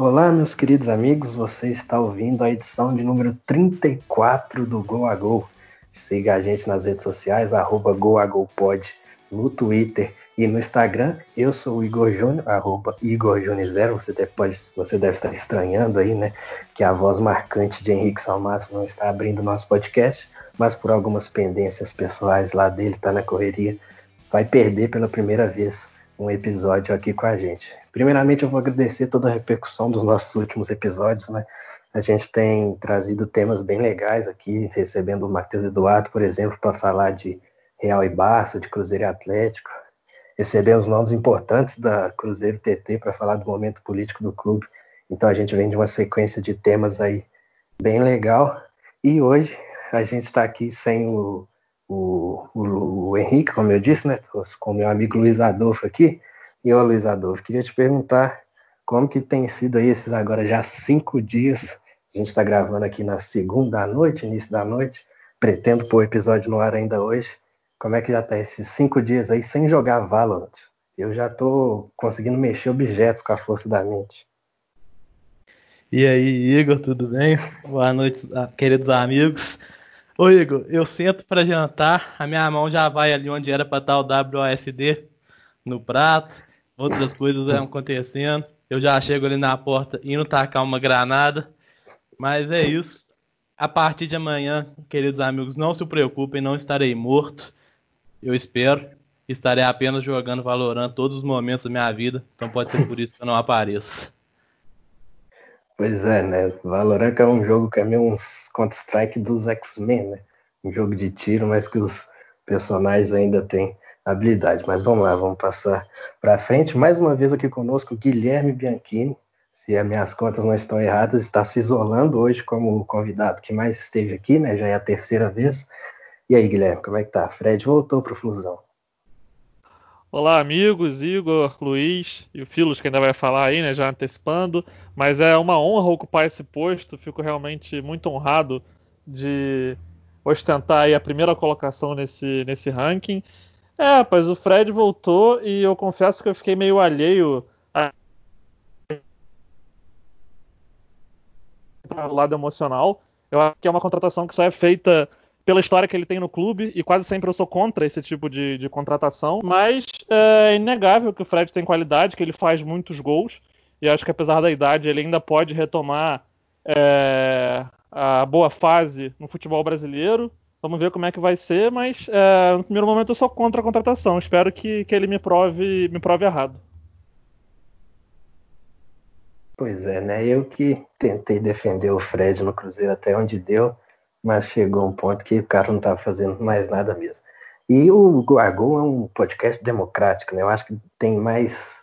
Olá, meus queridos amigos, você está ouvindo a edição de número 34 do Go a Go. Siga a gente nas redes sociais, arroba GoAGoPod, no Twitter e no Instagram. Eu sou o Igor Júnior, arroba Igor Júnior Zero. Você deve, pode, você deve estar estranhando aí, né? Que a voz marcante de Henrique Salmaço não está abrindo nosso podcast, mas por algumas pendências pessoais lá dele, está na correria, vai perder pela primeira vez um episódio aqui com a gente. Primeiramente, eu vou agradecer toda a repercussão dos nossos últimos episódios, né? A gente tem trazido temas bem legais aqui, recebendo o Matheus Eduardo, por exemplo, para falar de Real e Barça, de Cruzeiro e Atlético. Recebemos nomes importantes da Cruzeiro TT para falar do momento político do clube. Então a gente vem de uma sequência de temas aí bem legal. E hoje a gente está aqui sem o, o, o, o, Henrique, como eu disse, né? Com o meu amigo Luiz Adolfo aqui. E ô Luiz Adolfo, queria te perguntar como que tem sido aí esses agora já cinco dias. A gente está gravando aqui na segunda noite, início da noite. Pretendo pôr o episódio no ar ainda hoje. Como é que já tá esses cinco dias aí sem jogar Valorant? Eu já tô conseguindo mexer objetos com a força da mente. E aí, Igor, tudo bem? Boa noite, ah, queridos amigos. Ô Igor, eu sento para jantar, a minha mão já vai ali onde era para estar o WASD no prato, outras coisas vão acontecendo. Eu já chego ali na porta indo tacar uma granada. Mas é isso. A partir de amanhã, queridos amigos, não se preocupem, não estarei morto. Eu espero. Estarei apenas jogando Valorant todos os momentos da minha vida. Então pode ser por isso que eu não apareço. Pois é, né? Valorant é um jogo que é meio um Counter-Strike dos X-Men, né? Um jogo de tiro, mas que os personagens ainda têm habilidade. Mas vamos lá, vamos passar para frente. Mais uma vez aqui conosco, Guilherme Bianchini. Se as minhas contas não estão erradas, está se isolando hoje como o convidado que mais esteve aqui, né? Já é a terceira vez. E aí, Guilherme, como é que tá? Fred voltou para o Flusão. Olá, amigos, Igor, Luiz e o Filos, que ainda vai falar aí, né, já antecipando. Mas é uma honra ocupar esse posto, fico realmente muito honrado de ostentar aí a primeira colocação nesse, nesse ranking. É, rapaz, o Fred voltou e eu confesso que eu fiquei meio alheio ao lado emocional. Eu acho que é uma contratação que só é feita pela história que ele tem no clube, e quase sempre eu sou contra esse tipo de, de contratação, mas é inegável que o Fred tem qualidade, que ele faz muitos gols, e acho que apesar da idade ele ainda pode retomar é, a boa fase no futebol brasileiro. Vamos ver como é que vai ser, mas é, no primeiro momento eu sou contra a contratação. Espero que, que ele me prove, me prove errado. Pois é, né? Eu que tentei defender o Fred no Cruzeiro até onde deu mas chegou um ponto que o cara não estava fazendo mais nada mesmo. E o Guagol é um podcast democrático, né? Eu acho que tem mais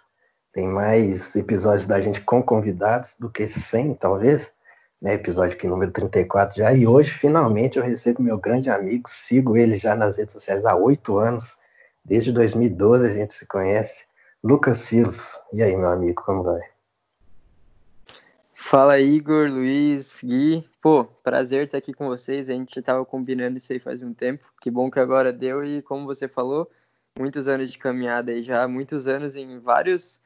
tem mais episódios da gente com convidados do que 100, talvez. Né? Episódio aqui número 34 já. E hoje, finalmente, eu recebo meu grande amigo. Sigo ele já nas redes sociais há oito anos. Desde 2012 a gente se conhece. Lucas Filos. E aí, meu amigo, como vai? Fala Igor, Luiz, Gui. Pô, prazer estar aqui com vocês. A gente estava combinando isso aí faz um tempo. Que bom que agora deu e como você falou, muitos anos de caminhada aí já, muitos anos em vários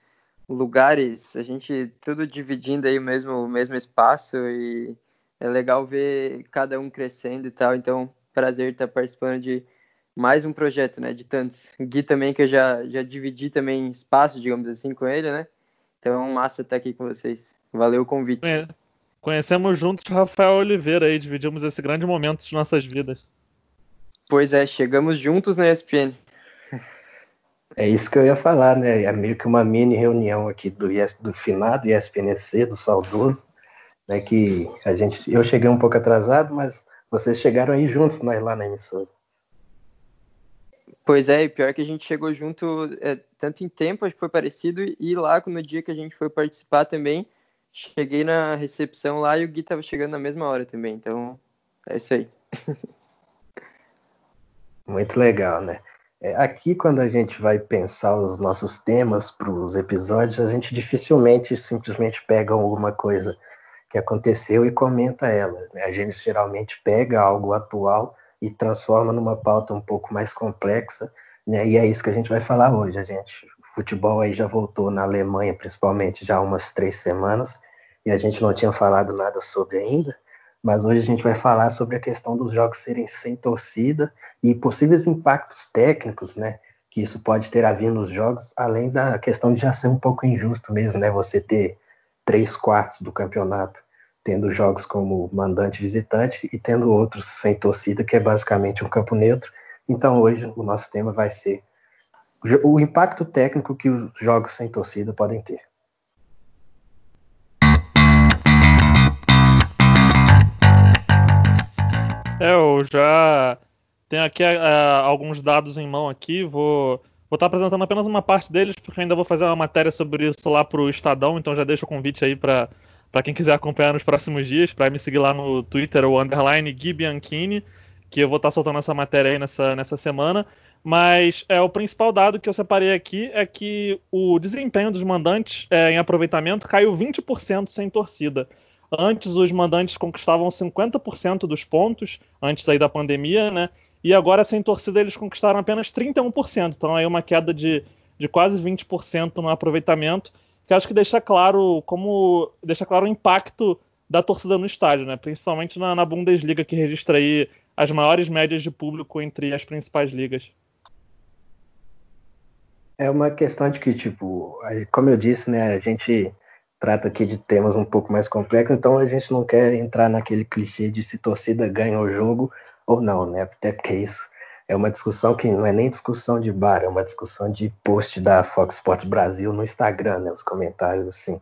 lugares, a gente tudo dividindo aí o mesmo, o mesmo espaço e é legal ver cada um crescendo e tal. Então, prazer estar participando de mais um projeto, né, de tantos. Gui também que eu já já dividi também espaço, digamos assim, com ele, né? Então, massa estar aqui com vocês. Valeu o convite. É. Conhecemos juntos o Rafael Oliveira e dividimos esse grande momento de nossas vidas. Pois é, chegamos juntos na ESPN. É isso que eu ia falar, né? É meio que uma mini reunião aqui do, IS, do finado ISPNFC, do saudoso, né? Que a gente, eu cheguei um pouco atrasado, mas vocês chegaram aí juntos né, lá na emissora. Pois é, e pior que a gente chegou junto é, tanto em tempo, acho que foi parecido, e lá no dia que a gente foi participar também, cheguei na recepção lá e o Gui tava chegando na mesma hora também, então é isso aí. Muito legal, né? É, aqui, quando a gente vai pensar os nossos temas para os episódios, a gente dificilmente simplesmente pega alguma coisa que aconteceu e comenta ela. Né? A gente geralmente pega algo atual e transforma numa pauta um pouco mais complexa, né? E é isso que a gente vai falar hoje. A gente, o futebol aí já voltou na Alemanha, principalmente, já há umas três semanas, e a gente não tinha falado nada sobre ainda, mas hoje a gente vai falar sobre a questão dos jogos serem sem torcida e possíveis impactos técnicos, né? Que isso pode ter havido nos jogos, além da questão de já ser um pouco injusto mesmo, né? Você ter três quartos do campeonato tendo jogos como mandante visitante e tendo outros sem torcida, que é basicamente um campo neutro. Então hoje o nosso tema vai ser o impacto técnico que os jogos sem torcida podem ter. É, eu já tenho aqui uh, alguns dados em mão aqui, vou vou estar apresentando apenas uma parte deles, porque ainda vou fazer uma matéria sobre isso lá para o Estadão, então já deixo o convite aí para quem quiser acompanhar nos próximos dias, para me seguir lá no Twitter, o underline Gui Bianchini, que eu vou estar soltando essa matéria aí nessa, nessa semana. Mas é, o principal dado que eu separei aqui é que o desempenho dos mandantes é, em aproveitamento caiu 20% sem torcida. Antes os mandantes conquistavam 50% dos pontos, antes aí da pandemia, né? E agora sem torcida eles conquistaram apenas 31%. Então aí uma queda de, de quase 20% no aproveitamento, que acho que deixa claro como deixa claro o impacto da torcida no estádio, né? Principalmente na, na Bundesliga que registra aí as maiores médias de público entre as principais ligas. É uma questão de que, tipo, como eu disse, né, a gente trata aqui de temas um pouco mais complexos, então a gente não quer entrar naquele clichê de se torcida ganha o jogo ou não, né? Até porque isso é uma discussão que não é nem discussão de bar, é uma discussão de post da Fox Sports Brasil no Instagram, né? Os comentários assim,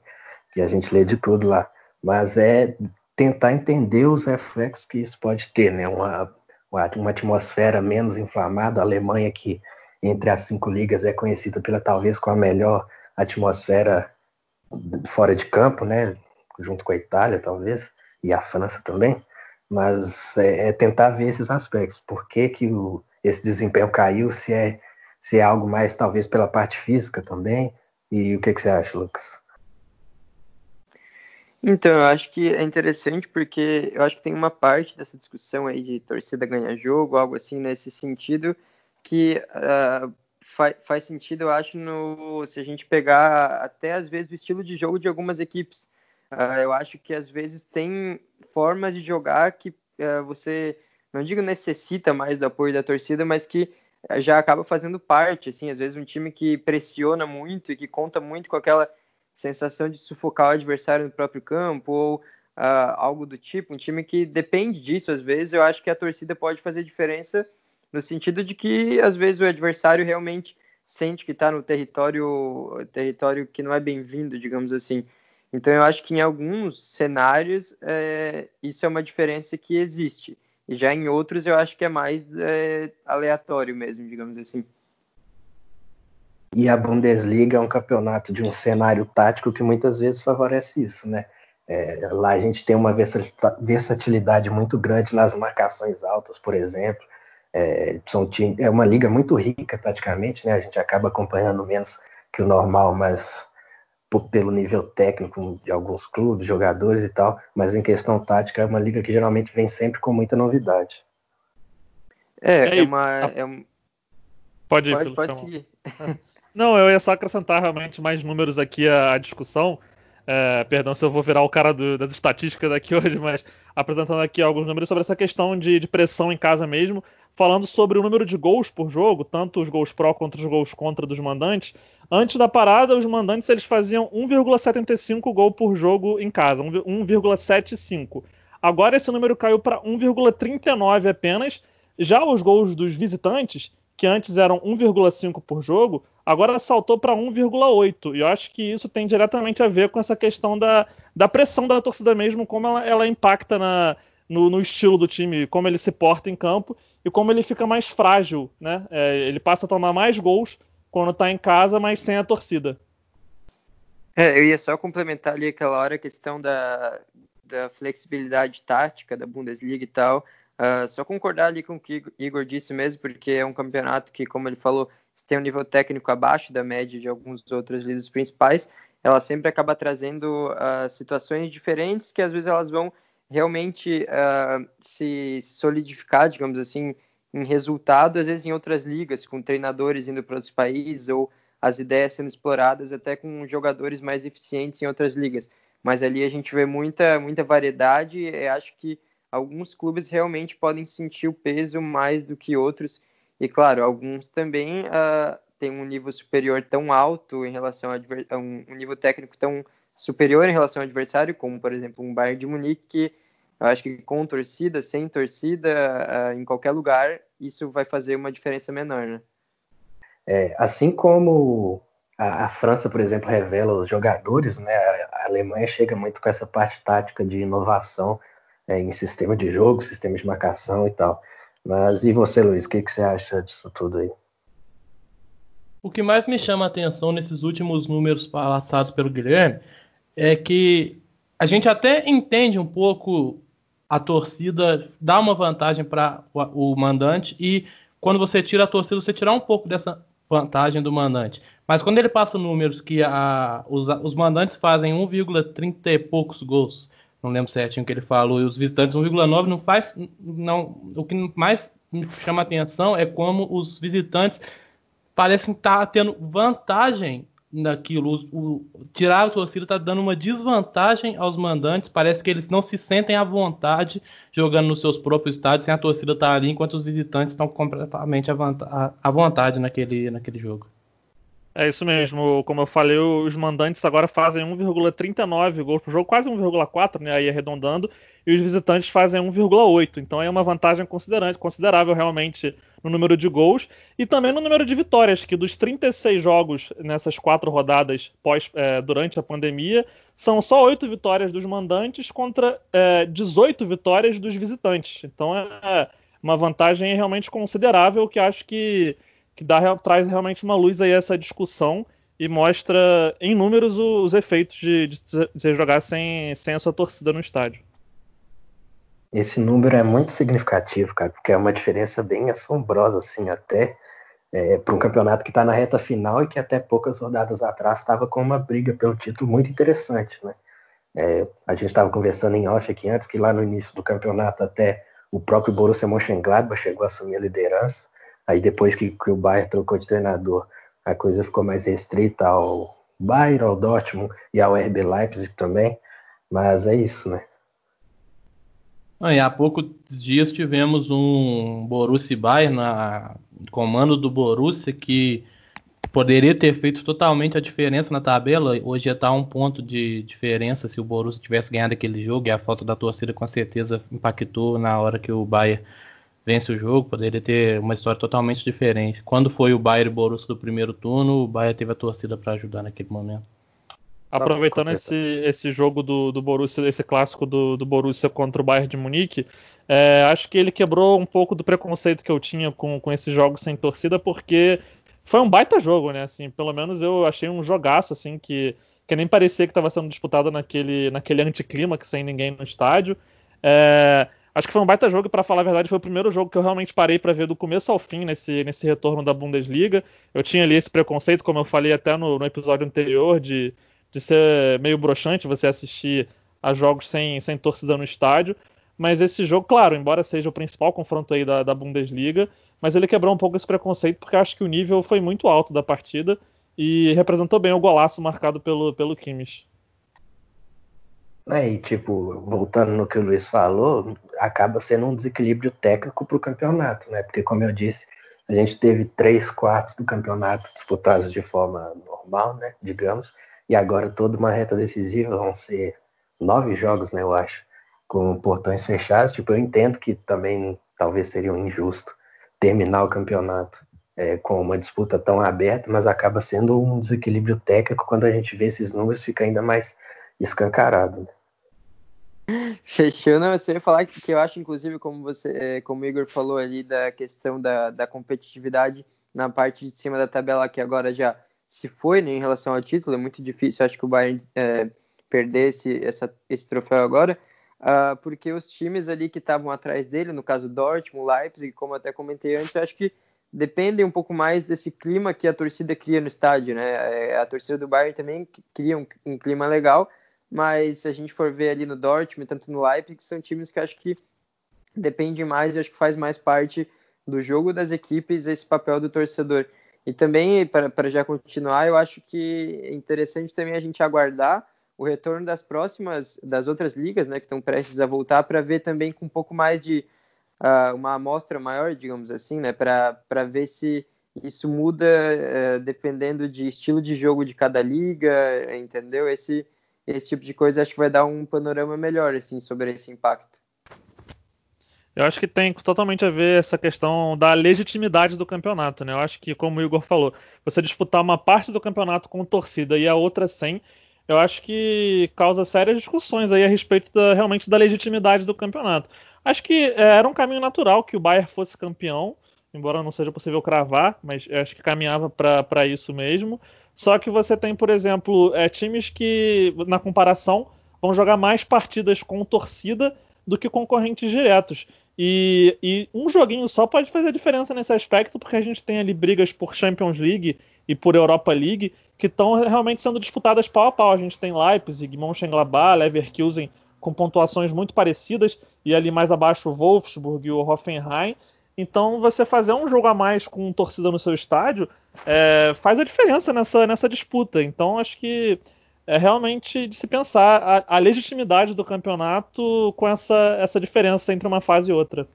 que a gente lê de tudo lá. Mas é tentar entender os reflexos que isso pode ter, né? Uma, uma atmosfera menos inflamada, a Alemanha que entre as cinco ligas é conhecida pela talvez com a melhor atmosfera fora de campo, né? Junto com a Itália, talvez, e a França também. Mas é, é tentar ver esses aspectos. Por que, que o, esse desempenho caiu? Se é, se é algo mais, talvez, pela parte física também. E o que, que você acha, Lucas? Então, eu acho que é interessante porque eu acho que tem uma parte dessa discussão aí de torcida ganhar jogo, algo assim nesse sentido, que uh, faz, faz sentido, eu acho, no, se a gente pegar até às vezes o estilo de jogo de algumas equipes. Uh, eu acho que às vezes tem formas de jogar que uh, você, não digo necessita mais do apoio da torcida, mas que já acaba fazendo parte, assim, às vezes um time que pressiona muito e que conta muito com aquela sensação de sufocar o adversário no próprio campo ou uh, algo do tipo, um time que depende disso às vezes, eu acho que a torcida pode fazer diferença no sentido de que às vezes o adversário realmente sente que está no território território que não é bem-vindo, digamos assim. Então eu acho que em alguns cenários é, isso é uma diferença que existe. E já em outros eu acho que é mais é, aleatório mesmo, digamos assim. E a Bundesliga é um campeonato de um cenário tático que muitas vezes favorece isso, né? É, lá a gente tem uma versatilidade muito grande nas marcações altas, por exemplo. É, são, é uma liga muito rica praticamente, né? A gente acaba acompanhando menos que o normal, mas por, pelo nível técnico de alguns clubes, jogadores e tal, mas em questão tática é uma liga que geralmente vem sempre com muita novidade. É, é uma. É um... Pode ir, pode, pode seguir. Não, eu ia só acrescentar realmente mais números aqui à, à discussão. É, perdão se eu vou virar o cara do, das estatísticas aqui hoje, mas apresentando aqui alguns números sobre essa questão de, de, pressão em casa mesmo falando sobre o número de gols por jogo, tanto os gols pró quanto os gols contra dos mandantes. Antes da parada, os mandantes eles faziam 1,75 gol por jogo em casa, 1,75. Agora esse número caiu para 1,39 apenas. Já os gols dos visitantes, que antes eram 1,5 por jogo, agora saltou para 1,8. E eu acho que isso tem diretamente a ver com essa questão da, da pressão da torcida mesmo, como ela, ela impacta na, no, no, estilo do time, como ele se porta em campo e como ele fica mais frágil, né? É, ele passa a tomar mais gols quando está em casa, mas sem a torcida. É, eu ia só complementar ali aquela hora a questão da, da flexibilidade tática da Bundesliga e tal. Uh, só concordar ali com o que Igor disse mesmo, porque é um campeonato que, como ele falou, tem um nível técnico abaixo da média de alguns outros líderes principais. Ela sempre acaba trazendo uh, situações diferentes que às vezes elas vão realmente uh, se solidificar, digamos assim, em resultado, às vezes em outras ligas, com treinadores indo para outros países ou as ideias sendo exploradas até com jogadores mais eficientes em outras ligas. mas ali a gente vê muita, muita variedade e acho que alguns clubes realmente podem sentir o peso mais do que outros. E claro, alguns também uh, têm um nível superior tão alto em relação a um, um nível técnico tão superior em relação ao adversário, como por exemplo um Bayern de Munique, que eu acho que com torcida, sem torcida, uh, em qualquer lugar, isso vai fazer uma diferença menor, né? É, assim como a, a, França, por exemplo, revela os jogadores, né? A, a, Alemanha chega muito com essa parte tática de inovação é, em sistema de jogo, sistema de marcação e tal. Mas e você, Luiz, o que, que você acha disso tudo aí? O que mais me chama a atenção nesses últimos números passados pelo Guilherme é que a gente até entende um pouco a torcida dá uma vantagem para o, mandante e quando você tira a torcida, você tirar um pouco dessa vantagem do mandante. Mas quando ele passa números que a, os, os mandantes fazem 1,30 e poucos gols, não lembro certinho o que ele falou, e os visitantes 1,9 não faz. Não, o que mais me chama atenção é como os visitantes parecem estar tendo vantagem naquilo. O, o, tirar a torcida está dando uma desvantagem aos mandantes. Parece que eles não se sentem à vontade jogando nos seus próprios estádios sem a torcida estar tá ali, enquanto os visitantes estão completamente à, à vontade naquele, naquele jogo. É isso mesmo, como eu falei, os mandantes agora fazem 1,39 gols por jogo, quase 1,4, né, aí arredondando, e os visitantes fazem 1,8. Então é uma vantagem considerável realmente no número de gols e também no número de vitórias, que dos 36 jogos nessas quatro rodadas pós, é, durante a pandemia, são só 8 vitórias dos mandantes contra é, 18 vitórias dos visitantes. Então é uma vantagem realmente considerável que acho que que dá, traz realmente uma luz aí a essa discussão e mostra em números os, efeitos de, de, de jogar sem, sem a sua torcida no estádio. Esse número é muito significativo, cara, porque é uma diferença bem assombrosa, assim, até é, para um campeonato que está na reta final e que até poucas rodadas atrás estava com uma briga pelo título muito interessante, né? É, a gente estava conversando em off aqui antes que lá no início do campeonato até o próprio Borussia Mönchengladbach chegou a assumir a liderança. Aí depois que, que o Bayern trocou de treinador, a coisa ficou mais restrita ao Bayern, ao Dortmund e ao RB Leipzig também. Mas é isso, né? Ah, e há poucos dias tivemos um Borussia Bayern na comando do Borussia que poderia ter feito totalmente a diferença na tabela. Hoje está um ponto de diferença se o Borussia tivesse ganhado aquele jogo e a falta da torcida com certeza impactou na hora que o Bayern vence o jogo, poderia ter uma história totalmente diferente. Quando foi o Bayern e Borussia do primeiro turno, o Bayern teve a torcida para ajudar naquele momento. Aproveitando esse, esse jogo do, do Borussia, esse clássico do, do Borussia contra o Bayern de Munique, é, acho que ele quebrou um pouco do preconceito que eu tinha com, com esses jogos sem torcida, porque foi um baita jogo, né? Assim, pelo menos eu achei um jogaço, assim, que, que nem parecia que estava sendo disputado naquele, naquele anticlímax sem ninguém no estádio. É, Acho que foi um baita jogo, para falar a verdade, foi o primeiro jogo que eu realmente parei para ver do começo ao fim nesse, nesse retorno da Bundesliga. Eu tinha ali esse preconceito, como eu falei até no, no episódio anterior, de, de ser meio broxante você assistir a jogos sem, sem torcida no estádio. Mas esse jogo, claro, embora seja o principal confronto aí da, da Bundesliga, mas ele quebrou um pouco esse preconceito, porque acho que o nível foi muito alto da partida e representou bem o golaço marcado pelo, pelo Kimmich. É, e tipo, voltando no que o Luiz falou, acaba sendo um desequilíbrio técnico para o campeonato, né? Porque, como eu disse, a gente teve três quartos do campeonato disputados de forma normal, né? Digamos, e agora toda uma reta decisiva vão ser nove jogos, né? Eu acho, com portões fechados. Tipo, eu entendo que também talvez seria um injusto terminar o campeonato é, com uma disputa tão aberta, mas acaba sendo um desequilíbrio técnico quando a gente vê esses números fica ainda mais escancarado. Né? Fechou, não, eu só ia falar que, que eu acho, inclusive, como você, é, como o Igor falou ali, da questão da, da competitividade na parte de cima da tabela, que agora já se foi né, em relação ao título, é muito difícil, acho que o Bayern é, perder esse, essa, esse troféu agora, uh, porque os times ali que estavam atrás dele, no caso Dortmund, Leipzig, como até comentei antes, acho que dependem um pouco mais desse clima que a torcida cria no estádio, né? É, a torcida do Bayern também cria um, um clima legal, mas se a gente for ver ali no Dortmund, tanto no Leipzig, são times que acho que dependem mais e acho que faz mais parte do jogo das equipes esse papel do torcedor. E também, para já continuar, eu acho que é interessante também a gente aguardar o retorno das próximas, das outras ligas, né, que estão prestes a voltar, para ver também com um pouco mais de uh, uma amostra maior, digamos assim, né, para ver se isso muda uh, dependendo de estilo de jogo de cada liga, entendeu? Esse, esse tipo de coisa acho que vai dar um panorama melhor, assim, sobre esse impacto. Eu acho que tem totalmente a ver essa questão da legitimidade do campeonato, né? Eu acho que, como o Igor falou, você disputar uma parte do campeonato com torcida e a outra sem, eu acho que causa sérias discussões aí a respeito da, realmente da legitimidade do campeonato. Acho que é, era um caminho natural que o Bayern fosse campeão, embora não seja possível cravar, mas acho que caminhava para isso mesmo. Só que você tem, por exemplo, é, times que, na comparação, vão jogar mais partidas com torcida do que concorrentes diretos. E, e, um joguinho só pode fazer diferença nesse aspecto, porque a gente tem ali brigas por Champions League e por Europa League que estão realmente sendo disputadas pau a pau. A gente tem Leipzig, Mönchengladbach, Leverkusen com pontuações muito parecidas e ali mais abaixo o Wolfsburg e o Hoffenheim. Então você fazer um jogo a mais com torcida no seu estádio é, faz a diferença nessa, nessa disputa. Então acho que é realmente de se pensar a, a, legitimidade do campeonato com essa, essa diferença entre uma fase e outra.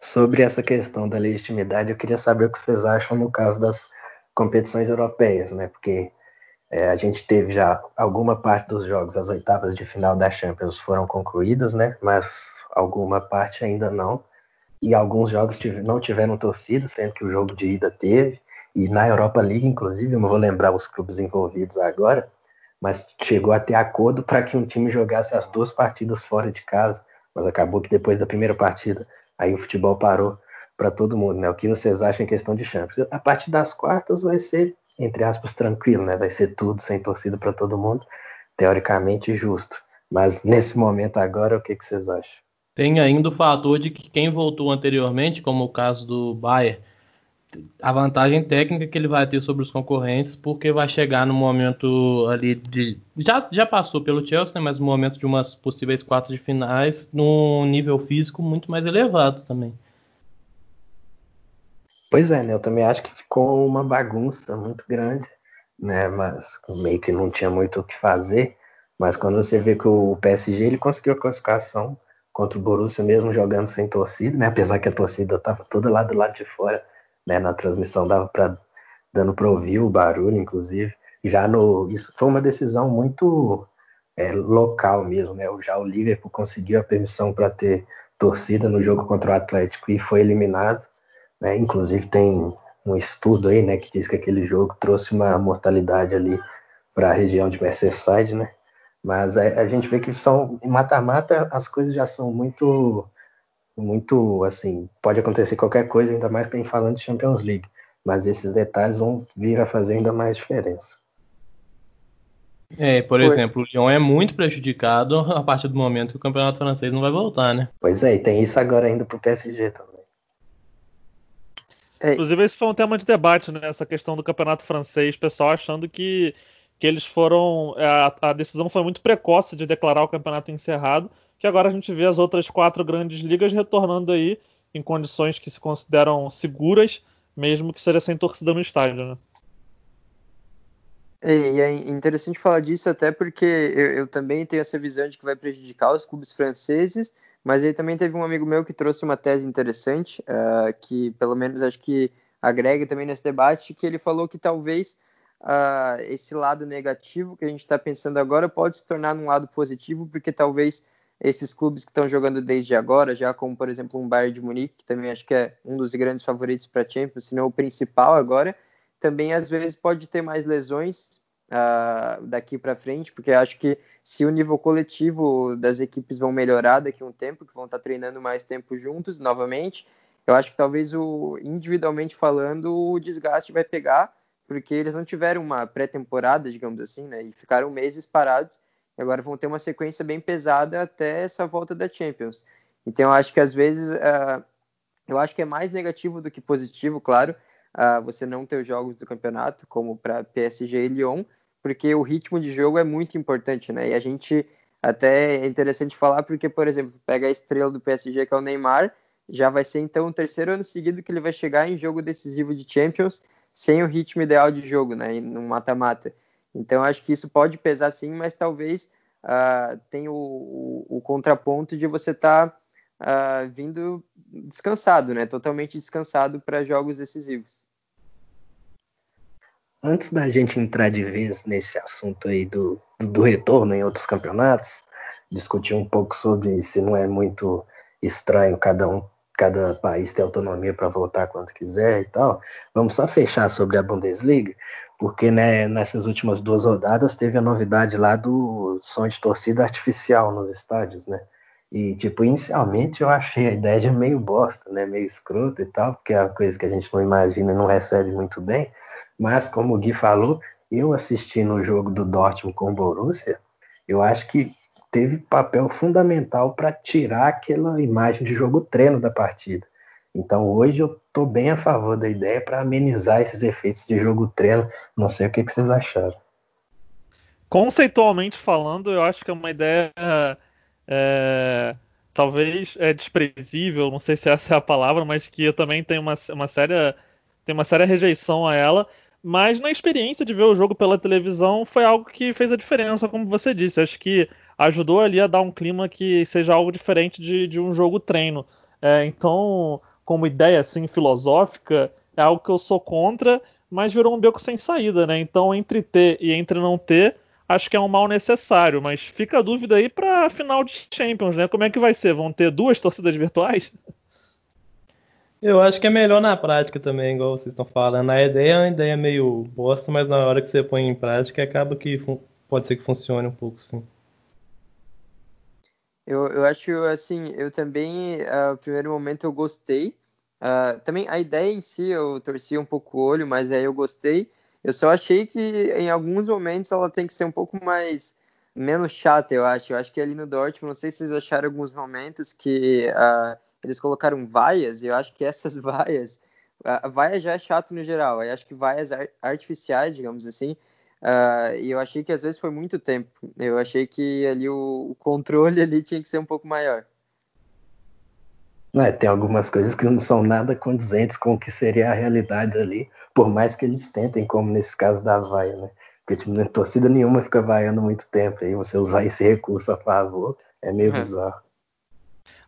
Sobre essa questão da legitimidade, eu queria saber o que vocês acham no caso das competições europeias, né? Porque é, a gente teve já alguma parte dos jogos, as oitavas de final da Champions foram concluídas, né? Mas alguma parte ainda não. E alguns jogos não tiveram torcida, sendo que o jogo de ida teve. E na Europa League, inclusive, eu não vou lembrar os clubes envolvidos agora, mas chegou a ter acordo para que um time jogasse as duas partidas fora de casa. Mas acabou que depois da primeira partida, aí o futebol parou para todo mundo, né? O que vocês acham em questão de Champions? A partir das quartas vai ser, entre aspas, tranquilo, né? Vai ser tudo sem torcida para todo mundo, teoricamente justo. Mas nesse momento agora, o que, que vocês acham? Tem ainda o fator de que quem voltou anteriormente, como o caso do Bayern, a vantagem técnica que ele vai ter sobre os concorrentes, porque vai chegar no momento ali de. Já, já passou pelo Chelsea, né, mas no momento de umas possíveis quatro de finais, num nível físico muito mais elevado também. Pois é, né? Eu também acho que ficou uma bagunça muito grande, né? Mas meio que não tinha muito o que fazer. Mas quando você vê que o PSG ele conseguiu a classificação contra o Borussia mesmo jogando sem torcida, né? Apesar que a torcida estava toda lá do lado de fora né? Na transmissão dava para dando para ouvir o barulho, inclusive. Já no isso foi uma decisão muito é, local mesmo, né? Já o Liverpool conseguiu a permissão para ter torcida no jogo contra o Atlético e foi eliminado, né? Inclusive tem um estudo aí, né, que diz que aquele jogo trouxe uma mortalidade ali para a região de Merseyside, né? Mas a, a gente vê que são em mata-mata as coisas já são muito muito assim, pode acontecer qualquer coisa, ainda mais para falando de Champions League, mas esses detalhes vão vir a fazer ainda mais diferença. É, por Foi. exemplo, o Lyon é muito prejudicado a partir do momento que o campeonato francês não vai voltar, né? Pois é, e tem isso agora ainda pro PSG também. É. Inclusive, esse foi um tema de debate, né? Essa questão do campeonato francês, pessoal achando que, que eles foram. É, a, a decisão foi muito precoce de declarar o campeonato encerrado que agora a gente vê as outras quatro grandes ligas retornando aí em condições que se consideram seguras, mesmo que seja sem torcida no estádio, né? E é interessante falar disso até porque eu, eu, também tenho essa visão de que vai prejudicar os clubes franceses, mas aí também teve um amigo meu que trouxe uma tese interessante, uh, que pelo menos acho que agrega também nesse debate, que ele falou que talvez uh, esse lado negativo que a gente está pensando agora pode se tornar um lado positivo, porque talvez esses clubes que estão jogando desde agora, já como por exemplo um Bayern de Munique, que também acho que é um dos grandes favoritos para Champions, se não o principal agora, também às vezes pode ter mais lesões uh, daqui para frente, porque acho que se o nível coletivo das equipes vão melhorar daqui a um tempo, que vão estar tá treinando mais tempo juntos novamente, eu acho que talvez o individualmente falando o desgaste vai pegar, porque eles não tiveram uma pré-temporada, digamos assim, né, e ficaram meses parados agora vão ter uma sequência bem pesada até essa volta da Champions. Então acho que às vezes uh, eu acho que é mais negativo do que positivo, claro, uh, você não ter os jogos do campeonato, como para PSG e Lyon, porque o ritmo de jogo é muito importante, né? E a gente até é interessante falar porque, por exemplo, pega a estrela do PSG que é o Neymar, já vai ser então o terceiro ano seguido que ele vai chegar em jogo decisivo de Champions sem o ritmo ideal de jogo, né? No mata-mata. Então acho que isso pode pesar sim, mas talvez uh, tenha o, o, o, contraponto de você estar tá, uh, vindo descansado, né? Totalmente descansado para jogos decisivos. Antes da gente entrar de vez nesse assunto aí do, do retorno em outros campeonatos, discutir um pouco sobre se não é muito estranho cada um cada país ter autonomia para votar quando quiser e tal. Vamos só fechar sobre a Bundesliga, porque né, nessas últimas duas rodadas teve a novidade lá do som de torcida artificial nos estádios, né? E, tipo, inicialmente eu achei a ideia de meio bosta, né? Meio escroto e tal, porque é uma coisa que a gente não imagina e não recebe muito bem. Mas, como o Gui falou, eu assisti no jogo do Dortmund com o Borussia, eu acho que teve papel fundamental para tirar aquela imagem de jogo treino da partida. Então hoje eu estou bem a favor da ideia para amenizar esses efeitos de jogo treino. Não sei o que, que, vocês acharam. Conceitualmente falando, eu acho que é uma ideia é, talvez é desprezível, não sei se essa é a palavra, mas que eu também tenho uma, uma séria tenho uma séria rejeição a ela. Mas na experiência de ver o jogo pela televisão foi algo que fez a diferença, como você disse. Acho que ajudou ali a dar um clima que seja algo diferente de, de um jogo treino. É, então, como ideia assim filosófica, é algo que eu sou contra, mas virou um beco sem saída, né? Então, entre ter e entre não ter, acho que é um mal necessário. Mas fica a dúvida aí para a final de Champions, né? Como é que vai ser? Vão ter duas torcidas virtuais? Eu acho que é melhor na prática também, igual vocês estão falando. A ideia é uma ideia meio bosta, mas na hora que você põe em prática acaba que pode ser que funcione um pouco, sim. Eu, eu acho assim, eu também, uh, no primeiro momento eu gostei. Uh, também a ideia em si eu torci um pouco o olho, mas aí eu gostei. Eu só achei que em alguns momentos ela tem que ser um pouco mais menos chata, eu acho. Eu acho que ali no Dortmund, não sei se vocês acharam alguns momentos que uh, eles colocaram vaias, e eu acho que essas vaias, a vaia já é chato no geral, eu acho que vaias artificiais, digamos assim, Uh, e eu achei que às vezes foi muito tempo. Eu achei que ali o, o controle ali tinha que ser um pouco maior. É, tem algumas coisas que não são nada condizentes com o que seria a realidade ali, por mais que eles tentem, como nesse caso da vaia, né? Porque tipo, torcida nenhuma fica vaiando muito tempo, aí você usar esse recurso a favor é meio é. bizarro.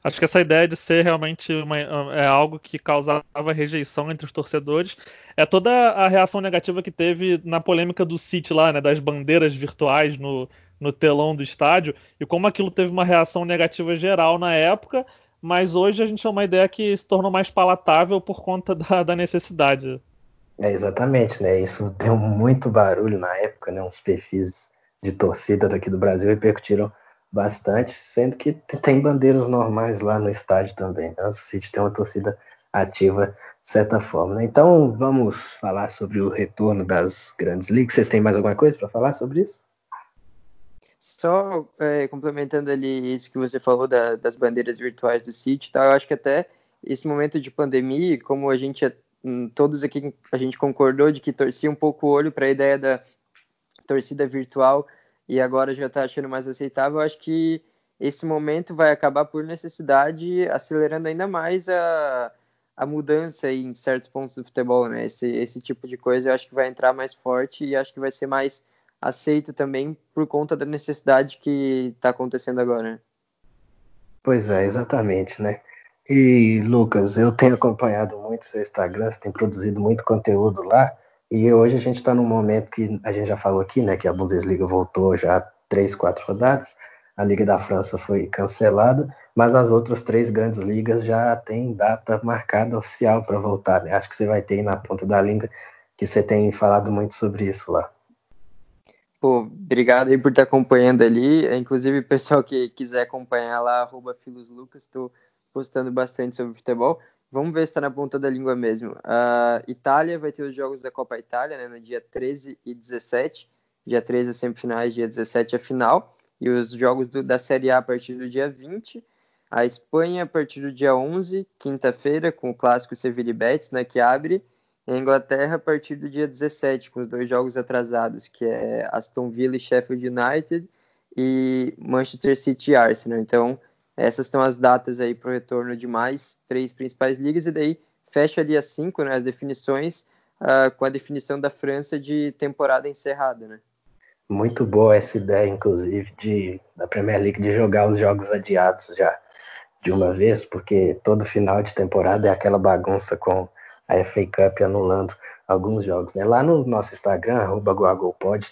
Acho que essa ideia de ser realmente uma, é algo que causava rejeição entre os torcedores. É toda a reação negativa que teve na polêmica do City lá, né, das bandeiras virtuais no, no telão do estádio, e como aquilo teve uma reação negativa geral na época, mas hoje a gente tem uma ideia que se tornou mais palatável por conta da, da necessidade. É, exatamente, né? Isso deu muito barulho na época, né? Uns perfis de torcida daqui do Brasil repercutiram bastante, sendo que tem bandeiras normais lá no estádio também. Né? O City tem uma torcida ativa de certa forma. Né? Então vamos falar sobre o retorno das grandes ligas. Vocês têm mais alguma coisa para falar sobre isso? Só é, complementando ali isso que você falou da, das bandeiras virtuais do City, tá? eu acho que até esse momento de pandemia, como a gente hum, todos aqui a gente concordou de que torcia um pouco o olho para a ideia da torcida virtual e agora já está achando mais aceitável, acho que esse momento vai acabar por necessidade, acelerando ainda mais a, a mudança em certos pontos do futebol, né? Esse, esse tipo de coisa eu acho que vai entrar mais forte e acho que vai ser mais aceito também por conta da necessidade que está acontecendo agora. Pois é, exatamente, né? E Lucas, eu tenho acompanhado muito seu Instagram, você tem produzido muito conteúdo lá. E hoje a gente está num momento que a gente já falou aqui, né, que a Bundesliga voltou já três, quatro rodadas, a Liga da França foi cancelada, mas as outras três grandes ligas já têm data marcada oficial para voltar. Né? Acho que você vai ter aí na ponta da língua que você tem falado muito sobre isso lá. Pô, obrigado aí por estar acompanhando ali. Inclusive, pessoal que quiser acompanhar lá, arroba Filoslucas, estou postando bastante sobre futebol. Vamos ver se está na ponta da língua mesmo. Uh, Itália vai ter os jogos da Copa Itália né, no dia 13 e 17. Dia 13 as semifinais, dia 17 a final. E os jogos do, da Série A a partir do dia 20. A Espanha a partir do dia 11, quinta-feira, com o clássico Sevilla e Betis, né, que abre. E a Inglaterra a partir do dia 17, com os dois jogos atrasados, que é Aston Villa e Sheffield United e Manchester City e Arsenal. Então, essas são as datas aí para o retorno de mais três principais ligas, e daí fecha ali as cinco, né, as definições, uh, com a definição da França de temporada encerrada, né? Muito boa essa ideia, inclusive, de da Premier League de jogar os jogos adiados já de uma vez, porque todo final de temporada é aquela bagunça com a FA Cup anulando alguns jogos. Né? Lá no nosso Instagram, arroba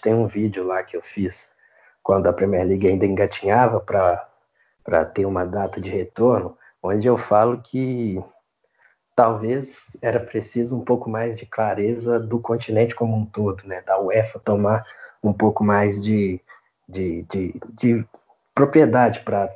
tem um vídeo lá que eu fiz quando a Premier League ainda engatinhava para ter uma data de retorno, onde eu falo que talvez era preciso um pouco mais de clareza do continente como um todo, né? da UEFA tomar um pouco mais de, de, de, de propriedade para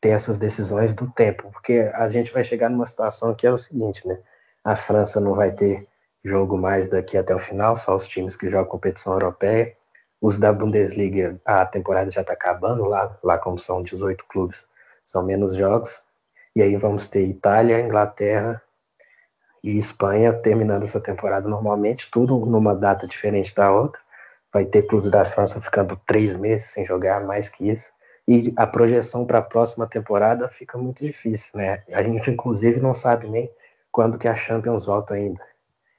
ter essas decisões do tempo, porque a gente vai chegar numa situação que é o seguinte, né? A França não vai ter jogo mais daqui até o final, só os times que jogam competição europeia. Os da Bundesliga, a temporada já está acabando, lá, lá como são 18 clubes, são menos jogos. E aí vamos ter Itália, Inglaterra e Espanha terminando essa temporada normalmente, tudo numa data diferente da outra. Vai ter clubes da França ficando três meses sem jogar, mais que isso. E a projeção para a próxima temporada fica muito difícil, né? A gente, inclusive, não sabe nem quando que a Champions volta ainda.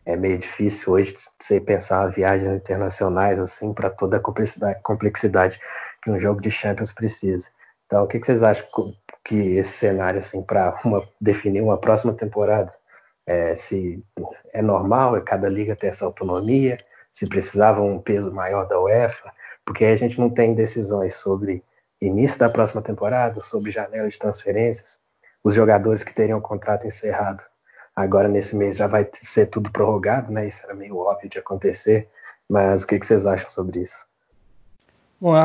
É meio difícil hoje você pensar viagens internacionais assim para toda a complexidade, complexidade, que um jogo de Champions precisa. Então, o que, que vocês acham que esse cenário assim para definir uma próxima temporada, é, se é normal, é cada liga ter essa autonomia, se precisava um peso maior da UEFA, porque a gente não tem decisões sobre início da próxima temporada, sobre janela de transferências, os jogadores que teriam o contrato encerrado Agora, nesse mês, já vai ser tudo prorrogado, né? Isso era meio óbvio de acontecer. Mas o que, que vocês acham sobre isso? Bom,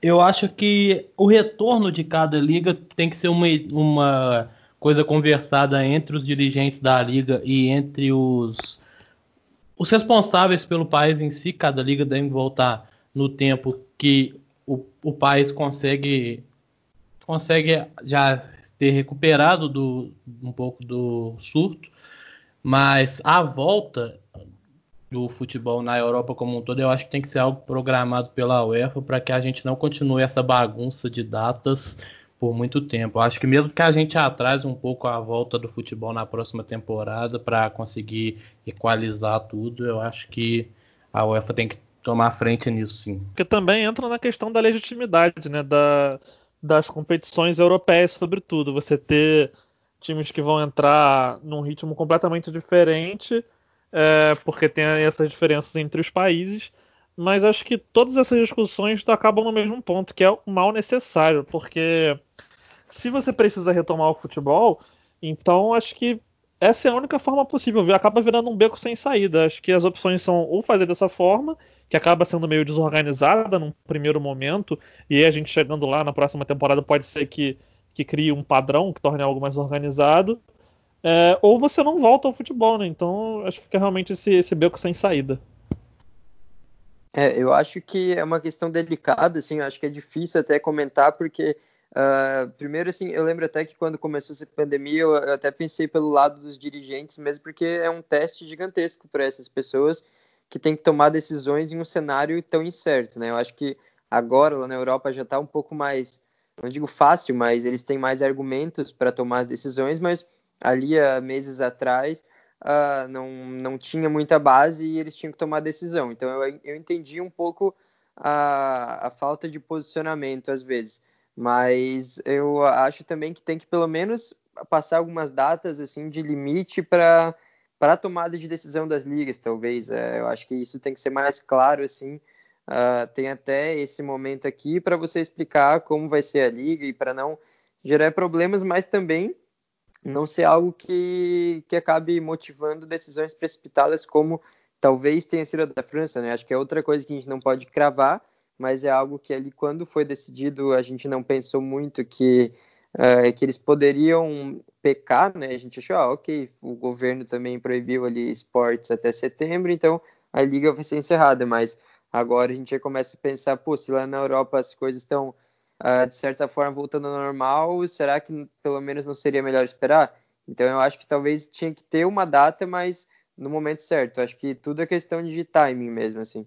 eu acho que o retorno de cada liga tem que ser uma, uma coisa conversada entre os dirigentes da liga e entre os, os responsáveis pelo país em si. Cada liga deve voltar no tempo que o, o país consegue consegue já ter recuperado do, um pouco do surto mas a volta do futebol na Europa como um todo, eu acho que tem que ser algo programado pela UEFA para que a gente não continue essa bagunça de datas por muito tempo. Eu acho que mesmo que a gente atrase um pouco a volta do futebol na próxima temporada para conseguir equalizar tudo, eu acho que a UEFA tem que tomar frente nisso sim. Porque também entra na questão da legitimidade, né, da, das competições europeias, sobretudo. Você ter times que vão entrar num ritmo completamente diferente, é, porque tem essas diferenças entre os países. Mas acho que todas essas discussões acabam no mesmo ponto, que é o mal necessário, porque se você precisa retomar o futebol, então acho que essa é a única forma possível. Acaba virando um beco sem saída. Acho que as opções são ou fazer dessa forma, que acaba sendo meio desorganizada num primeiro momento, e a gente chegando lá na próxima temporada pode ser que que crie um padrão que torne algo mais organizado, é, ou você não volta ao futebol, né? Então acho que fica realmente esse, esse beco sem saída. É, eu acho que é uma questão delicada, assim, acho que é difícil até comentar, porque uh, primeiro, assim, eu lembro até que quando começou essa pandemia, eu, eu até pensei pelo lado dos dirigentes mesmo, porque é um teste gigantesco para essas pessoas que têm que tomar decisões em um cenário tão incerto, né? Eu acho que agora lá na Europa já está um pouco mais não digo fácil, mas eles têm mais argumentos para tomar as decisões, mas ali há meses atrás uh, não, não tinha muita base e eles tinham que tomar decisão. Então eu, eu entendi um pouco a, a falta de posicionamento às vezes, mas eu acho também que tem que pelo menos passar algumas datas assim de limite para para a tomada de decisão das ligas, talvez. É, eu acho que isso tem que ser mais claro assim Uh, tem até esse momento aqui para você explicar como vai ser a liga e para não gerar problemas, mas também não ser algo que, que acabe motivando decisões precipitadas, como talvez tenha sido a da França, né? Acho que é outra coisa que a gente não pode cravar, mas é algo que ali, quando foi decidido, a gente não pensou muito que, uh, que eles poderiam pecar, né? A gente achou, ah, ok, o governo também proibiu ali esportes até setembro, então a liga vai ser encerrada, mas Agora a gente já começa a pensar, pô, se lá na Europa as coisas estão, uh, de certa forma, voltando ao normal, será que pelo menos não seria melhor esperar? Então eu acho que talvez tinha que ter uma data, mas no momento certo. Eu acho que tudo é questão de timing mesmo, assim.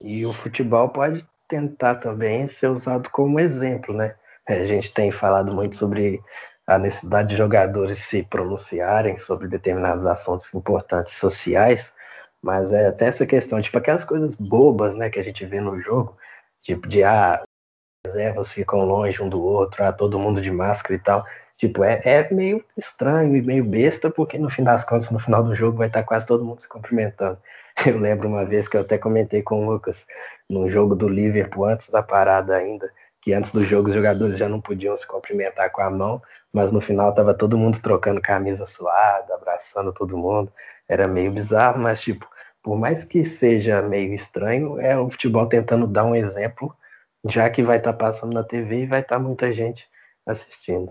E o futebol pode tentar também ser usado como exemplo, né? É, a gente tem falado muito sobre a necessidade de jogadores se pronunciarem sobre determinados assuntos importantes sociais, Mas é até essa questão, tipo, aquelas coisas bobas, né, que a gente vê no jogo, tipo, de ah, reservas ficam longe um do outro, ah, todo mundo de máscara e tal. Tipo, é, é meio estranho e meio besta, porque no fim das contas, no final do jogo, vai estar quase todo mundo se cumprimentando. Eu lembro uma vez que eu até comentei com o Lucas, num jogo do Liverpool, antes da parada ainda, que antes do jogo os jogadores já não podiam se cumprimentar com a mão, mas no final estava todo mundo trocando camisa suada, abraçando todo mundo. Era meio bizarro, mas tipo, por mais que seja meio estranho, é o futebol tentando dar um exemplo, já que vai estar tá passando na TV e vai estar tá muita gente assistindo.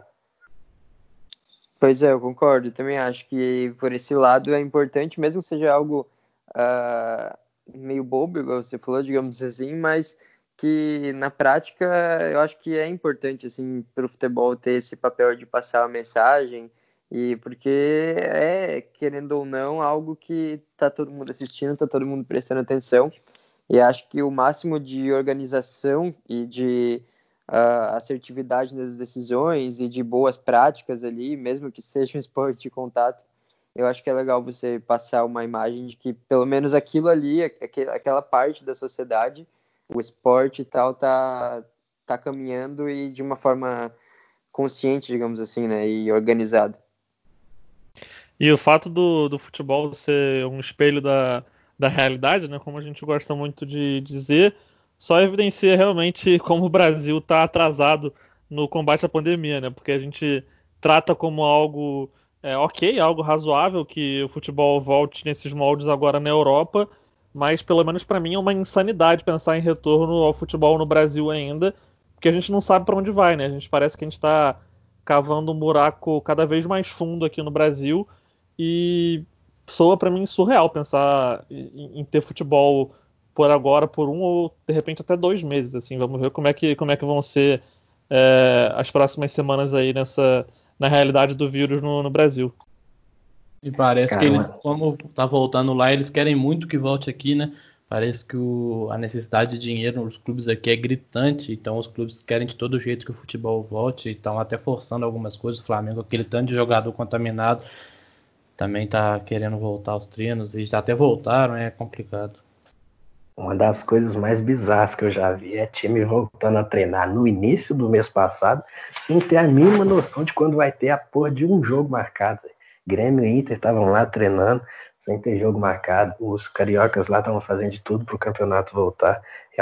Pois é, eu concordo. também acho que por esse lado é importante, mesmo que seja algo uh, meio bobo, igual você falou, digamos assim, mas que na prática eu acho que é importante assim para o futebol ter esse papel de passar a mensagem e porque é querendo ou não algo que tá todo mundo assistindo, tá todo mundo prestando atenção e acho que o máximo de organização e de uh, assertividade nas decisões e de boas práticas ali, mesmo que seja um esporte de contato, eu acho que é legal você passar uma imagem de que pelo menos aquilo ali, aquela parte da sociedade, o esporte e tal, tá, tá caminhando e de uma forma consciente, digamos assim, né, e organizada. E o fato do, do futebol ser um espelho da, da realidade, né, como a gente gosta muito de dizer, só evidencia realmente como o Brasil está atrasado no combate à pandemia, né? Porque a gente trata como algo é, ok, algo razoável que o futebol volte nesses moldes agora na Europa, mas pelo menos para mim é uma insanidade pensar em retorno ao futebol no Brasil ainda, porque a gente não sabe para onde vai, né? A gente parece que a gente está cavando um buraco cada vez mais fundo aqui no Brasil e soa para mim surreal pensar em, em ter futebol por agora, por um ou de repente até dois meses. Assim, vamos ver como é que, como é que vão ser é, as próximas semanas aí nessa na realidade do vírus no, no Brasil. E parece Caramba. que eles, como tá voltando lá, eles querem muito que volte aqui, né? Parece que o, a necessidade de dinheiro nos clubes aqui é gritante, então os clubes querem de todo jeito que o futebol volte, estão até forçando algumas coisas. O Flamengo, aquele tanto de jogador contaminado, também tá querendo voltar aos treinos e já até voltaram, é complicado. Uma das coisas mais bizarras que eu já vi é time voltando a treinar no início do mês passado, sem ter a mínima noção de quando vai ter a porra de um jogo marcado. Grêmio e Inter estavam lá treinando, sem ter jogo marcado. Os cariocas lá estavam fazendo de tudo para o campeonato voltar.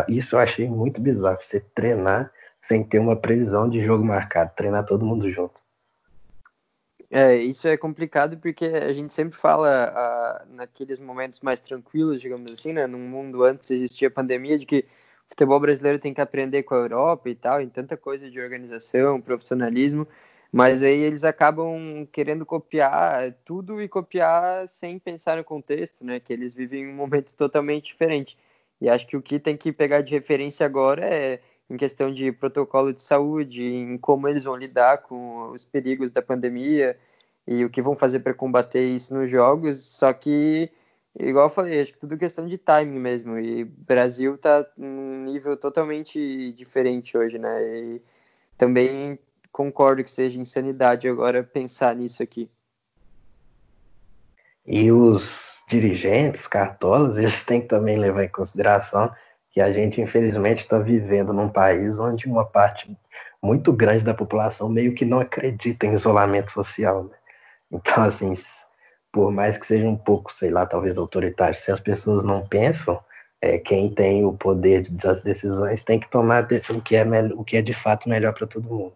Isso eu achei muito bizarro, você treinar sem ter uma previsão de jogo marcado, treinar todo mundo junto. É, isso é complicado porque a gente sempre fala naqueles momentos mais tranquilos, digamos assim, né? Num mundo antes existia pandemia, de que o futebol brasileiro tem que aprender com a Europa e tal, em tanta coisa de organização, profissionalismo, mas aí eles acabam querendo copiar tudo e copiar sem pensar no contexto, né? Que eles vivem um momento totalmente diferente. E acho que o que tem que pegar de referência agora é em questão de protocolo de saúde, em como eles vão lidar com os perigos da pandemia e o que vão fazer para combater isso nos jogos. Só que, igual eu falei, acho que tudo questão de timing mesmo. E Brasil está num nível totalmente diferente hoje, né? E também concordo que seja insanidade agora pensar nisso aqui. E os dirigentes, cartolas, eles têm que também levar em consideração que a gente infelizmente está vivendo num país onde uma parte muito grande da população meio que não acredita em isolamento social. Né? Então, assim, por mais que seja um pouco, sei lá, talvez autoritário, se as pessoas não pensam, é, quem tem o poder das decisões tem que tomar o que é, o que é de fato melhor para todo mundo.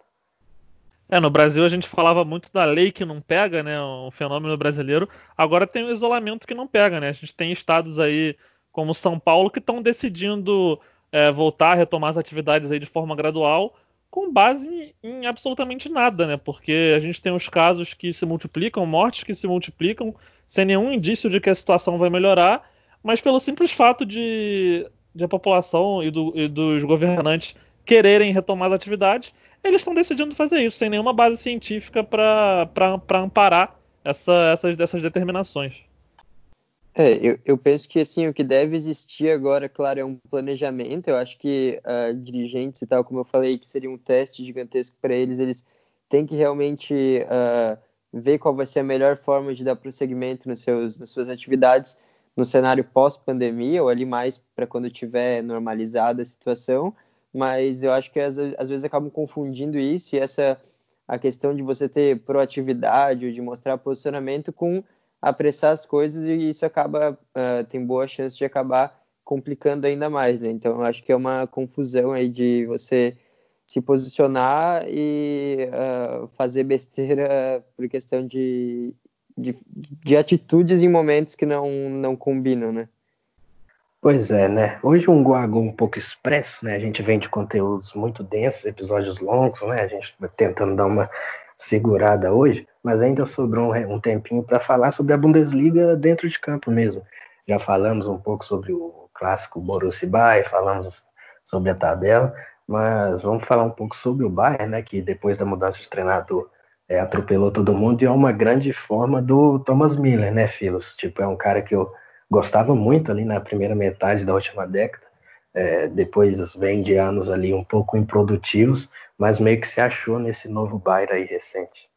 É, no Brasil a gente falava muito da lei que não pega, né? Um fenômeno brasileiro. Agora tem o isolamento que não pega, né? A gente tem estados aí como São Paulo, que estão decidindo é, voltar a retomar as atividades aí de forma gradual, com base em, em, absolutamente nada, né? Porque a gente tem os casos que se multiplicam, mortes que se multiplicam, sem nenhum indício de que a situação vai melhorar, mas pelo simples fato de, de a população e, do, e dos governantes quererem retomar as atividades, eles estão decidindo fazer isso, sem nenhuma base científica para amparar essa, essas, essas determinações. É, eu, eu, penso que assim o que deve existir agora, claro, é um planejamento. Eu acho que uh, dirigentes e tal, como eu falei, que seria um teste gigantesco para eles, eles têm que realmente uh, ver qual vai ser a melhor forma de dar prosseguimento nos seus, nas suas atividades. no cenário pós-pandemia ou ali mais para quando tiver normalizada a situação, mas eu acho que às, às vezes acabam confundindo isso e essa a questão de você ter proatividade ou de mostrar posicionamento com apressar as coisas e isso acaba uh, tem boa chance de acabar complicando ainda mais, né? Então eu acho que é uma confusão aí de você se posicionar e uh, fazer besteira por questão de, de, de, atitudes em momentos que não, não combinam, né? Pois é, né? Hoje um Guago um pouco expresso, né? A gente vem de conteúdos muito densos, episódios longos, né? A gente tentando dar uma segurada hoje, mas ainda sobrou um, um tempinho para falar sobre a Bundesliga dentro de campo mesmo. Já falamos um pouco sobre o clássico Borussia Bayern, falamos sobre a tabela, mas vamos falar um pouco sobre o Bayern, né, que depois da mudança de treinador é, atropelou todo mundo e é uma grande forma do Thomas Miller, né, Filos? Tipo, é um cara que eu gostava muito ali na primeira metade da última década, é, depois vem de anos ali um pouco improdutivos, mas meio que se achou nesse novo Bayern aí recente.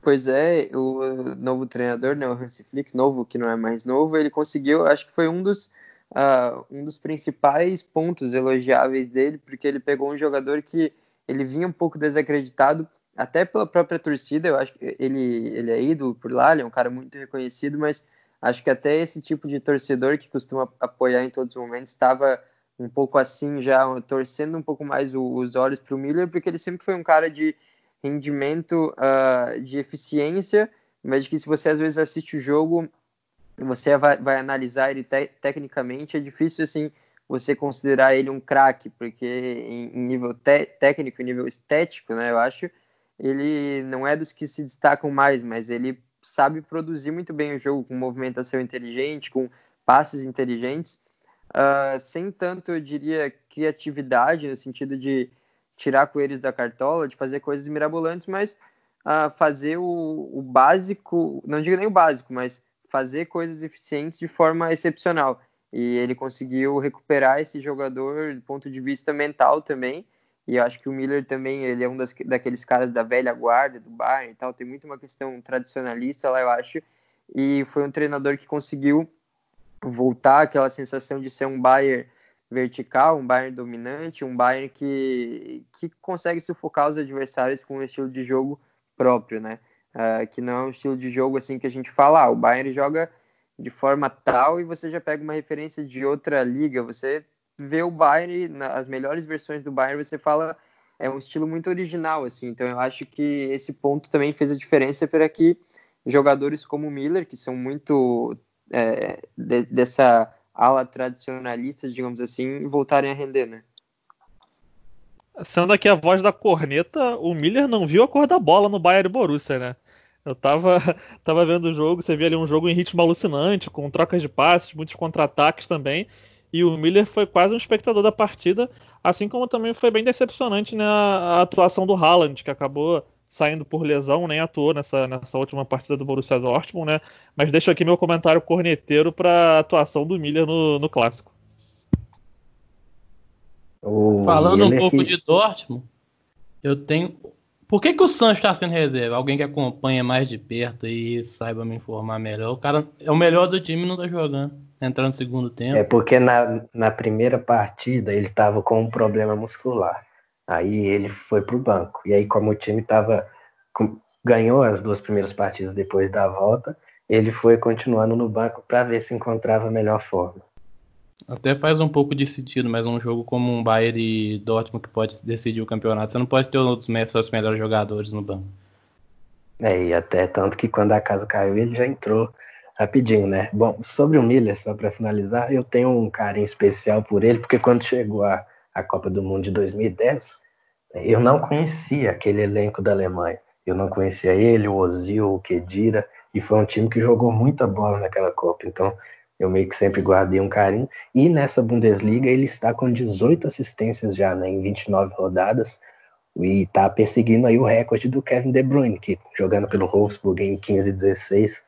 Pois é, o novo treinador, né, o Hansi Flick, novo que não é mais novo, ele conseguiu, acho que foi um dos uh, um dos principais pontos elogiáveis dele, porque ele pegou um jogador que ele vinha um pouco desacreditado, até pela própria torcida. Eu acho que ele, ele é ídolo por lá, ele é um cara muito reconhecido, mas acho que até esse tipo de torcedor que costuma apoiar em todos os momentos estava um pouco assim já torcendo um pouco mais os olhos para o Miller, porque ele sempre foi um cara de rendimento, uh, de eficiência, mas que se você às vezes assiste o jogo, você vai, vai analisar ele te tecnicamente, é difícil assim você considerar ele um craque, porque em, em nível técnico, em nível estético, né, eu acho, ele não é dos que se destacam mais, mas ele sabe produzir muito bem o jogo com movimentação inteligente, com passes inteligentes, uh, sem tanto, eu diria, criatividade no sentido de tirar coelhos da cartola, de fazer coisas mirabolantes, mas uh, fazer o, o básico, não digo nem o básico, mas fazer coisas eficientes de forma excepcional. E ele conseguiu recuperar esse jogador do ponto de vista mental também. E eu acho que o Miller também, ele é um das, daqueles caras da velha guarda, do Bayern e tal. Tem muito uma questão tradicionalista lá, eu acho. E foi um treinador que conseguiu voltar aquela sensação de ser um Bayern vertical, um Bayern dominante, um Bayern que, que consegue sufocar os adversários com um estilo de jogo próprio, né? uh, que não é um estilo de jogo assim que a gente fala, ah, o Bayern joga de forma tal e você já pega uma referência de outra liga, você vê o Bayern, as melhores versões do Bayern, você fala é um estilo muito original, assim, então eu acho que esse ponto também fez a diferença para que jogadores como o Miller, que são muito é, de, dessa ala tradicionalista, digamos assim, voltarem a render, né? Sendo aqui a voz da corneta, o Miller não viu a cor da bola no Bayern Borussia, né? Eu tava, tava vendo o jogo, você via ali um jogo em ritmo alucinante, com trocas de passes, muitos contra-ataques também. E o Miller foi quase um espectador da partida, assim como também foi bem decepcionante né, a atuação do Haaland, que acabou saindo por lesão, nem atuou nessa, nessa última partida do Borussia Dortmund, né? Mas deixo aqui meu comentário corneteiro para a atuação do Miller no, no clássico. Falando um pouco que... de Dortmund, eu tenho. Por que, que o Sancho está sendo reserva? Alguém que acompanha mais de perto e saiba me informar melhor. O cara é o melhor do time e não tá jogando. Entrando no segundo tempo. É porque na, na primeira partida ele tava com um problema muscular. Aí ele foi pro banco. E aí, como o time tava. ganhou as duas primeiras partidas depois da volta, ele foi continuando no banco para ver se encontrava a melhor forma. Até faz um pouco de sentido, mas um jogo como um Bayern e Dortmund que pode decidir o campeonato, você não pode ter os seus melhores jogadores no banco. É, e até tanto que quando a casa caiu, ele já entrou rapidinho, né? Bom, sobre o Miller, só para finalizar, eu tenho um carinho especial por ele, porque quando chegou a, a Copa do Mundo de 2010, eu não conhecia aquele elenco da Alemanha. Eu não conhecia ele, o Ozil, o Kedira, e foi um time que jogou muita bola naquela Copa. Então, eu meio que sempre guardei um carinho. E nessa Bundesliga ele está com 18 assistências já, né, em 29 rodadas. E está perseguindo aí o recorde do Kevin De Bruyne, que jogando pelo Wolfsburg em 15 e 16,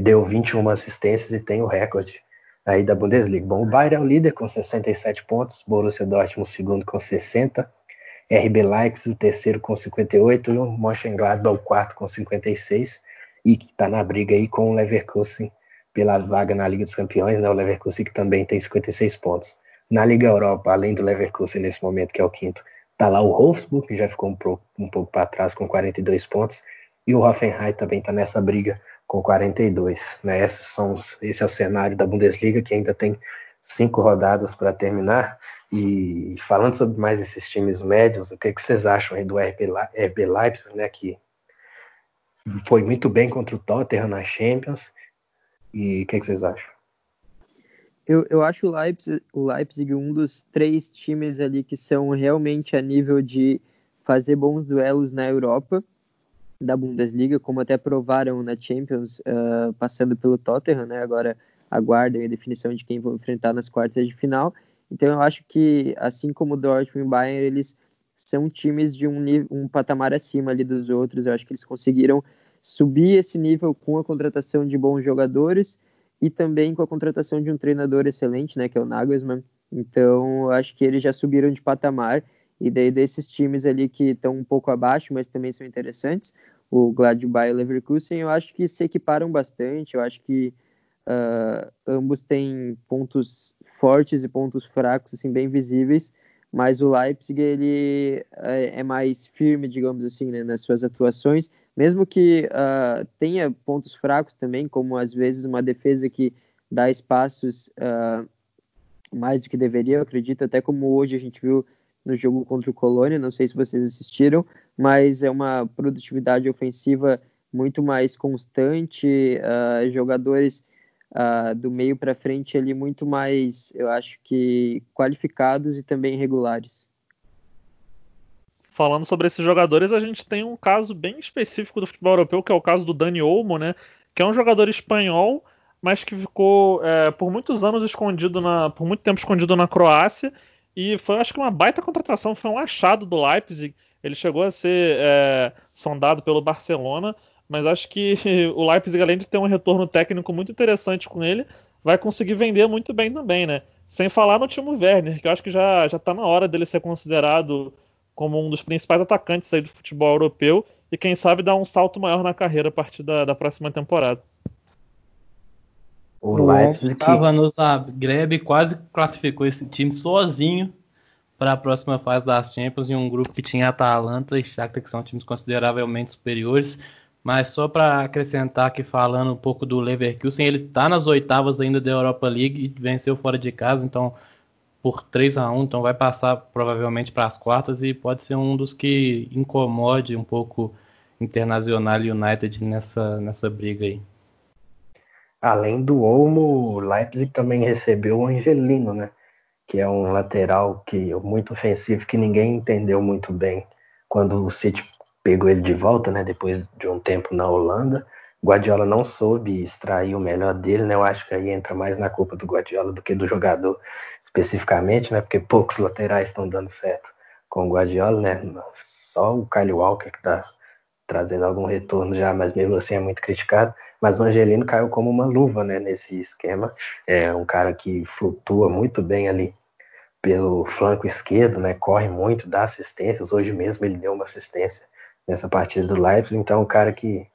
deu 21 assistências e tem o recorde aí da Bundesliga. Bom, o Bayern é o líder com 67 pontos, Borussia Dortmund segundo com 60, RB Leipzig o terceiro com 58 e o Mönchengladbach o quarto com 56 e que está na briga aí com o Leverkusen pela vaga na Liga dos Campeões, né? O Leverkusen que também tem 56 pontos. Na Liga Europa, além do Leverkusen nesse momento, que é o quinto, tá lá o Wolfsburg, que já ficou um, pouco, um pouco para trás com 42 pontos, e o Hoffenheim também está nessa briga com 42. Né? Esses são os, esse é o cenário da Bundesliga, que ainda tem cinco rodadas para terminar. E falando sobre mais esses times médios, o que, que vocês acham aí do RB, RB Leipzig, né, que foi muito bem contra o Tottenham na Champions? E o que, que vocês acham? Eu, eu acho o Leipzig, o Leipzig um dos três times ali que são realmente a nível de fazer bons duelos na Europa da Bundesliga, como até provaram na Champions, uh, passando pelo Tottenham, né? Agora aguardem a definição de quem vão enfrentar nas quartas de final. Então eu acho que, assim como o Dortmund e o Bayern, eles são times de um, um patamar acima ali dos outros. Eu acho que eles conseguiram subir esse nível com a contratação de bons jogadores e também com a contratação de um treinador excelente, né, que é o Nagelsmann. Então, eu acho que eles já subiram de patamar e daí desses times ali que estão um pouco abaixo, mas também são interessantes, o Gladbach e o Leverkusen, eu acho que se equiparam bastante, eu acho que uh, ambos têm pontos fortes e pontos fracos, assim, bem visíveis, mas o Leipzig, ele é, é mais firme, digamos assim, né, nas suas atuações, mesmo que uh, tenha pontos fracos também, como às vezes uma defesa que dá espaços uh, mais do que deveria, eu acredito, até como hoje a gente viu no jogo contra o Colônia, não sei se vocês assistiram, mas é uma produtividade ofensiva muito mais constante, uh, jogadores uh, do meio para frente ali muito mais, eu acho que qualificados e também regulares. Falando sobre esses jogadores, a gente tem um caso bem específico do futebol europeu, que é o caso do Dani Olmo, né? Que é um jogador espanhol, mas que ficou é, por muitos anos escondido na, por muito tempo escondido na Croácia e foi, acho que, uma baita contratação, foi um achado do Leipzig. Ele chegou a ser é, sondado pelo Barcelona, mas acho que o Leipzig, além de ter um retorno técnico muito interessante com ele, vai conseguir vender muito bem também, né? Sem falar no Timo Werner, que eu acho que já, já tá na hora dele ser considerado como um dos principais atacantes aí do futebol europeu e quem sabe dar um salto maior na carreira a partir da, da próxima temporada. O, o Leipzig estava no Zagreb e quase classificou esse time sozinho para a próxima fase das Champions em um grupo que tinha Atalanta e Shakhtar que são times consideravelmente superiores. Mas só para acrescentar aqui falando um pouco do Leverkusen, ele está nas oitavas ainda da Europa League e venceu fora de casa, então por 3 a 1 então vai passar provavelmente para as quartas e pode ser um dos que incomode um pouco Internacional United nessa, nessa briga aí. Além do Olmo, Leipzig também recebeu o Angelino, né? Que é um lateral que muito ofensivo que ninguém entendeu muito bem quando o City pegou ele de volta, né? Depois de um tempo na Holanda. Guardiola não soube extrair o melhor dele, né? Eu acho que aí entra mais na culpa do Guardiola do que do jogador especificamente, né? Porque poucos laterais estão dando certo com o Guardiola, né? Só o Kyle Walker que está trazendo algum retorno já, mas mesmo assim é muito criticado. Mas o Angelino caiu como uma luva né, nesse esquema. É um cara que flutua muito bem ali pelo flanco esquerdo, né, corre muito, dá assistências. Hoje mesmo ele deu uma assistência nessa partida do Leipzig. Então, é um cara que,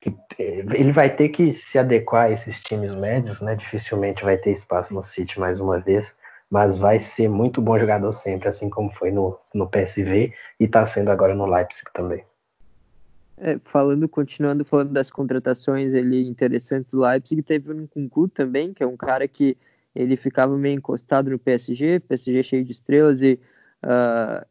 que ele vai ter que se adequar a esses times médios, né? Dificilmente vai ter espaço no City mais uma vez mas vai ser muito bom jogador sempre, assim como foi no, no PSV e está sendo agora no Leipzig também. É, falando, continuando falando das contratações ele interessantes do Leipzig, teve um Kunku também, que é um cara que ele ficava meio encostado no PSG, PSG cheio de estrelas e uh,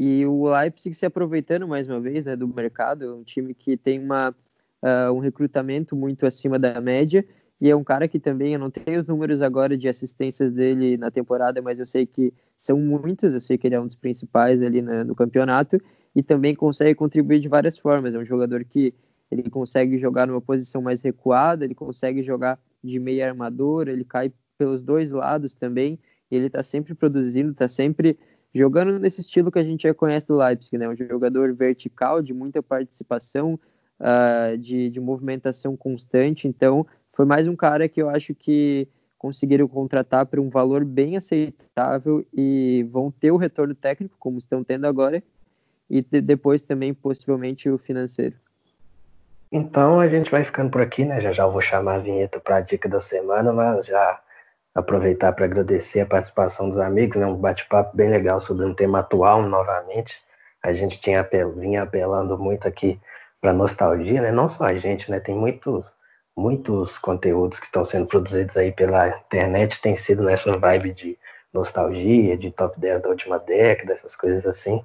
e o Leipzig se aproveitando mais uma vez né, do mercado, um time que tem uma, uh, um recrutamento muito acima da média e é um cara que também, eu não tenho os números agora de assistências dele na temporada, mas eu sei que são muitas, eu sei que ele é um dos principais ali no campeonato, e também consegue contribuir de várias formas. É um jogador que ele consegue jogar numa posição mais recuada, ele consegue jogar de meia armador, ele cai pelos dois lados também, ele está sempre produzindo, está sempre jogando nesse estilo que a gente já conhece do Leipzig, né? Um jogador vertical, de muita participação, uh, de, de movimentação constante, então foi mais um cara que eu acho que conseguiram contratar por um valor bem aceitável e vão ter o retorno técnico, como estão tendo agora, e depois também possivelmente o financeiro. Então a gente vai ficando por aqui, né? Já já eu vou chamar a vinheta para a dica da semana, mas já aproveitar para agradecer a participação dos amigos, né? Um bate-papo bem legal sobre um tema atual novamente. A gente tinha apel, vinha apelando muito aqui para nostalgia, né? Não só a gente, né? Tem muitos muitos conteúdos que estão sendo produzidos aí pela internet tem sido nessa vibe de nostalgia, de top 10 da última década, essas coisas assim.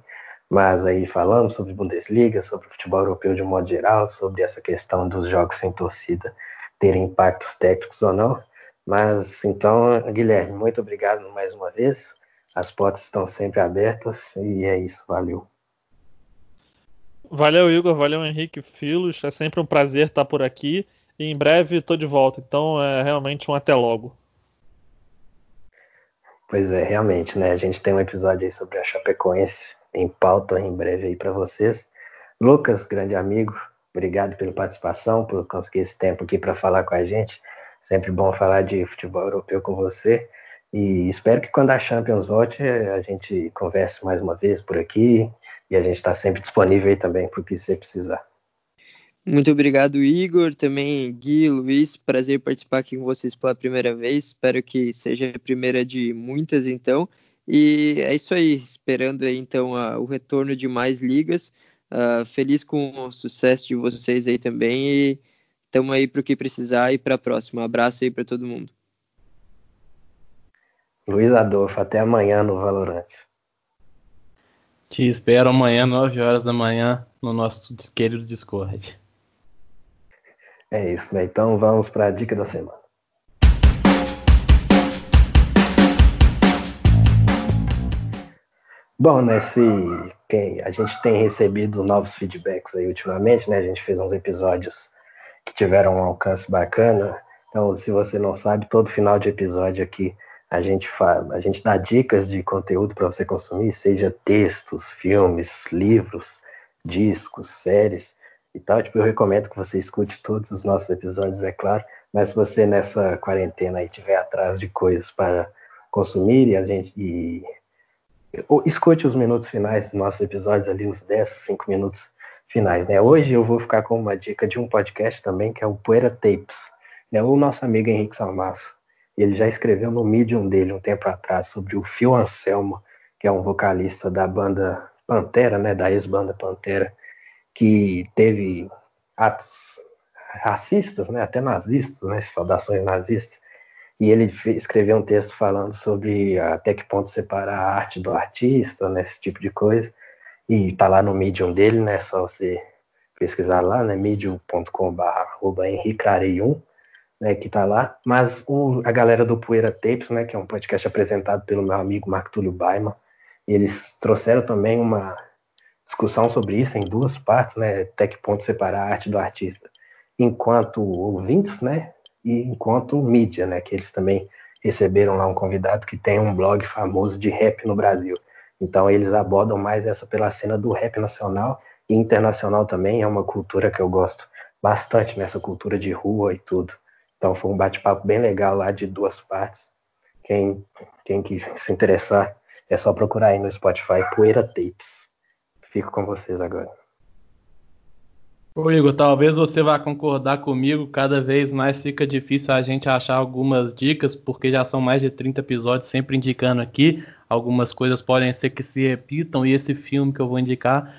Mas aí falamos sobre Bundesliga, sobre futebol europeu de um modo geral, sobre essa questão dos jogos sem torcida terem impactos técnicos ou não. Mas então, Guilherme, muito obrigado mais uma vez. As portas estão sempre abertas e é isso, valeu. Valeu, Igor, valeu, Henrique Filos. É sempre um prazer estar por aqui. E em breve estou de volta. Então é realmente um até logo. Pois é, realmente, né? A gente tem um episódio aí sobre a Chapecoense em pauta em breve aí para vocês. Lucas, grande amigo, obrigado pela participação, por conseguir esse tempo aqui para falar com a gente. Sempre bom falar de futebol europeu com você. E espero que quando a Champions volte, a gente converse mais uma vez por aqui. E a gente está sempre disponível aí também para o que você precisar. Muito obrigado, Igor. Também Gui, Luiz, prazer participar aqui com vocês pela primeira vez. Espero que seja a primeira de muitas, então. E é isso aí, esperando aí, então a, o retorno de mais ligas. Uh, feliz com o sucesso de vocês aí também e estamos aí para o que precisar e para a próxima. Um abraço aí para todo mundo. Luiz Adolfo, até amanhã no Valorant. Te espero amanhã, 9 horas da manhã, no nosso querido Discord. É isso, né? Então vamos para a dica da semana. Bom, nesse né, a gente tem recebido novos feedbacks aí ultimamente, né? A gente fez uns episódios que tiveram um alcance bacana. Então, se você não sabe, todo final de episódio aqui a gente fala, a gente dá dicas de conteúdo para você consumir, seja textos, filmes, livros, discos, séries e tal. Tipo, eu recomendo que você escute todos os nossos episódios, é claro. Mas se você nessa quarentena aí tiver atrás de coisas para consumir e a gente e, escute os minutos finais dos nossos episódios ali, os 10, 5 minutos finais, né? Hoje eu vou ficar com uma dica de um podcast também, que é o Poeira Tapes, né? O nosso amigo Henrique Salmaço. Ele já escreveu no Medium dele um tempo atrás sobre o Phil Anselmo, que é um vocalista da banda Pantera, né? Da ex-banda Pantera, que teve atos racistas, né, até nazistas, né, saudações nazistas, e ele escreveu um texto falando sobre até que ponto separar a arte do artista, né, esse tipo de coisa, e tá lá no Medium dele, né, só você pesquisar lá, né, medium.com.br henricarei1, né, que tá lá, mas o, a galera do Poeira Tapes, né, que é um podcast apresentado pelo meu amigo Marco Túlio Baiman, eles trouxeram também uma discussão sobre isso em duas partes, né? Até que ponto separar a arte do artista, enquanto ouvintes, né? E enquanto mídia, né? Que eles também receberam lá um convidado que tem um blog famoso de rap no Brasil. Então eles abordam mais essa pela cena do rap nacional e internacional também. É uma cultura que eu gosto bastante nessa cultura de rua e tudo. Então foi um bate-papo bem legal lá de duas partes. Quem, quem que se interessar é só procurar aí no Spotify Poeira Tapes. Fico com vocês agora. Ô Igor, talvez você vá concordar comigo, cada vez mais fica difícil a gente achar algumas dicas, porque já são mais de 30 episódios sempre indicando aqui. Algumas coisas podem ser que se repitam, e esse filme que eu vou indicar,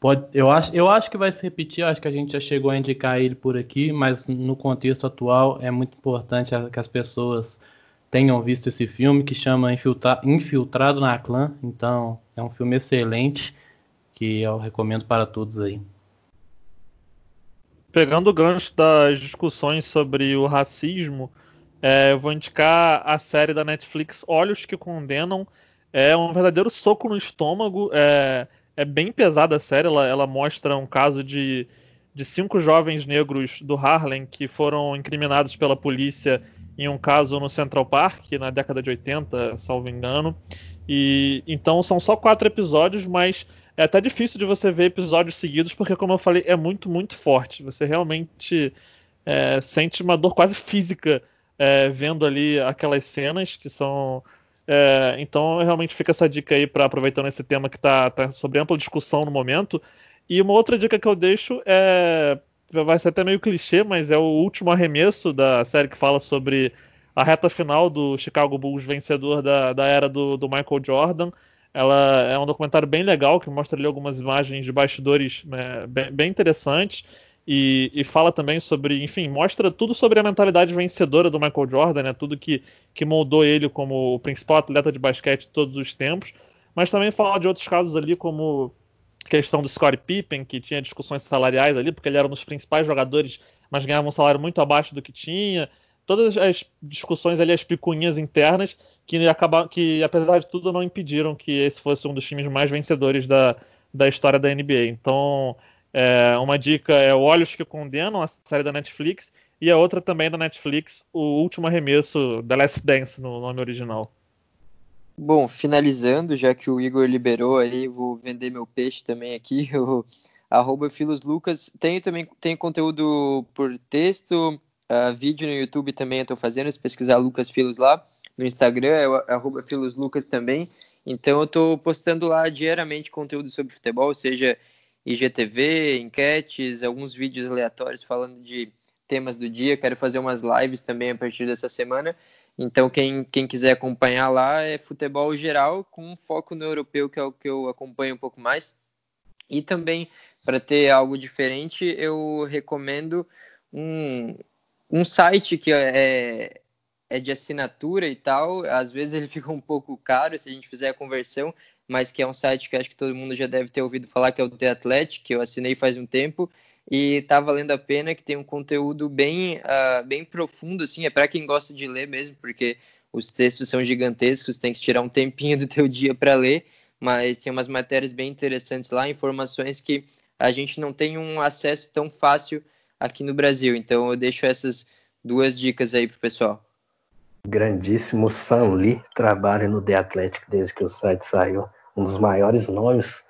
pode, eu, acho, eu acho que vai se repetir, acho que a gente já chegou a indicar ele por aqui, mas no contexto atual é muito importante que as pessoas tenham visto esse filme, que chama Infiltra, Infiltrado na Clã, então é um filme excelente que eu recomendo para todos aí. Pegando o gancho das discussões sobre o racismo, é, eu vou indicar a série da Netflix Olhos que Condenam. É um verdadeiro soco no estômago. É, é bem pesada a série. Ela, ela mostra um caso de, de cinco jovens negros do Harlem que foram incriminados pela polícia em um caso no Central Park, na década de 80, salvo engano. E então são só quatro episódios, mas é até difícil de você ver episódios seguidos, porque, como eu falei, é muito, muito forte. Você realmente é, sente uma dor quase física é, vendo ali aquelas cenas que são. É, então, realmente fica essa dica aí para aproveitando esse tema que está tá sobre ampla discussão no momento. E uma outra dica que eu deixo é vai ser até meio clichê, mas é o último arremesso da série que fala sobre a reta final do Chicago Bulls vencedor da, da era do, do Michael Jordan. Ela é um documentário bem legal que mostra ali algumas imagens de bastidores né, bem, bem, interessantes. E, e, fala também sobre, enfim, mostra tudo sobre a mentalidade vencedora do Michael Jordan, né, tudo que, que moldou ele como o principal atleta de basquete de todos os tempos, mas também fala de outros casos ali como questão do Scottie Pippen, que tinha discussões salariais ali, porque ele era um dos principais jogadores, mas ganhava um salário muito abaixo do que tinha todas as discussões ali, as picuinhas internas, que, acaba, que apesar de tudo não impediram que esse fosse um dos times mais vencedores da, da história da NBA. Então, é, uma dica é Olhos que Condenam, a série da Netflix, e a outra também da Netflix, O Último Arremesso, The Last Dance, no nome original. Bom, finalizando, já que o Igor liberou aí, vou vender meu peixe também aqui, o arroba Filoslucas. Tenho também tem conteúdo por texto, Uh, vídeo no YouTube também eu estou fazendo, se pesquisar Lucas Filos lá. No Instagram é arroba Lucas também. Então eu estou postando lá diariamente conteúdo sobre futebol, seja IGTV, enquetes, alguns vídeos aleatórios falando de temas do dia. Quero fazer umas lives também a partir dessa semana. Então, quem, quem quiser acompanhar lá é futebol geral, com foco no europeu, que é o que eu acompanho um pouco mais. E também, para ter algo diferente, eu recomendo um, um site que é, é de assinatura e tal, às vezes ele fica um pouco caro se a gente fizer a conversão, mas que é um site que acho que todo mundo já deve ter ouvido falar, que é o The Athletic, que eu assinei faz um tempo, e tá valendo a pena, que tem um conteúdo bem, uh, bem profundo, assim, é para quem gosta de ler mesmo, porque os textos são gigantescos, tem que tirar um tempinho do teu dia para ler, mas tem umas matérias bem interessantes lá, informações que a gente não tem um acesso tão fácil aqui no Brasil. Então eu deixo essas duas dicas aí pro pessoal. Grandíssimo Sam Lee trabalha no The Athletic desde que o site saiu. Um dos maiores nomes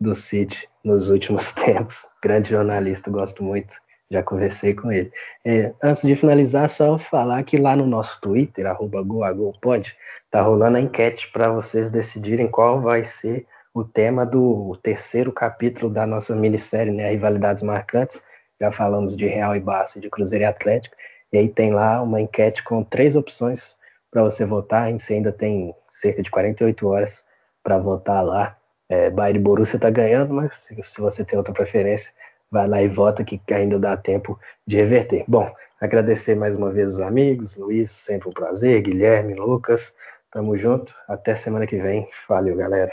do City nos últimos tempos. Grande jornalista, gosto muito. Já conversei com ele. É, antes de finalizar, só falar que lá no nosso Twitter, arroba GoAGoPod, tá rolando a enquete para vocês decidirem qual vai ser o tema do terceiro capítulo da nossa minissérie, né, Rivalidades Marcantes já falamos de Real e Barça, de Cruzeiro e Atlético, e aí tem lá uma enquete com três opções para você votar, você ainda tem cerca de 48 horas para votar lá. É, Bayern e Borussia está ganhando, mas se, se você tem outra preferência, vai lá e vota que ainda dá tempo de reverter. Bom, agradecer mais uma vez os amigos, Luiz, sempre um prazer, Guilherme, Lucas, tamo junto, até semana que vem, valeu galera.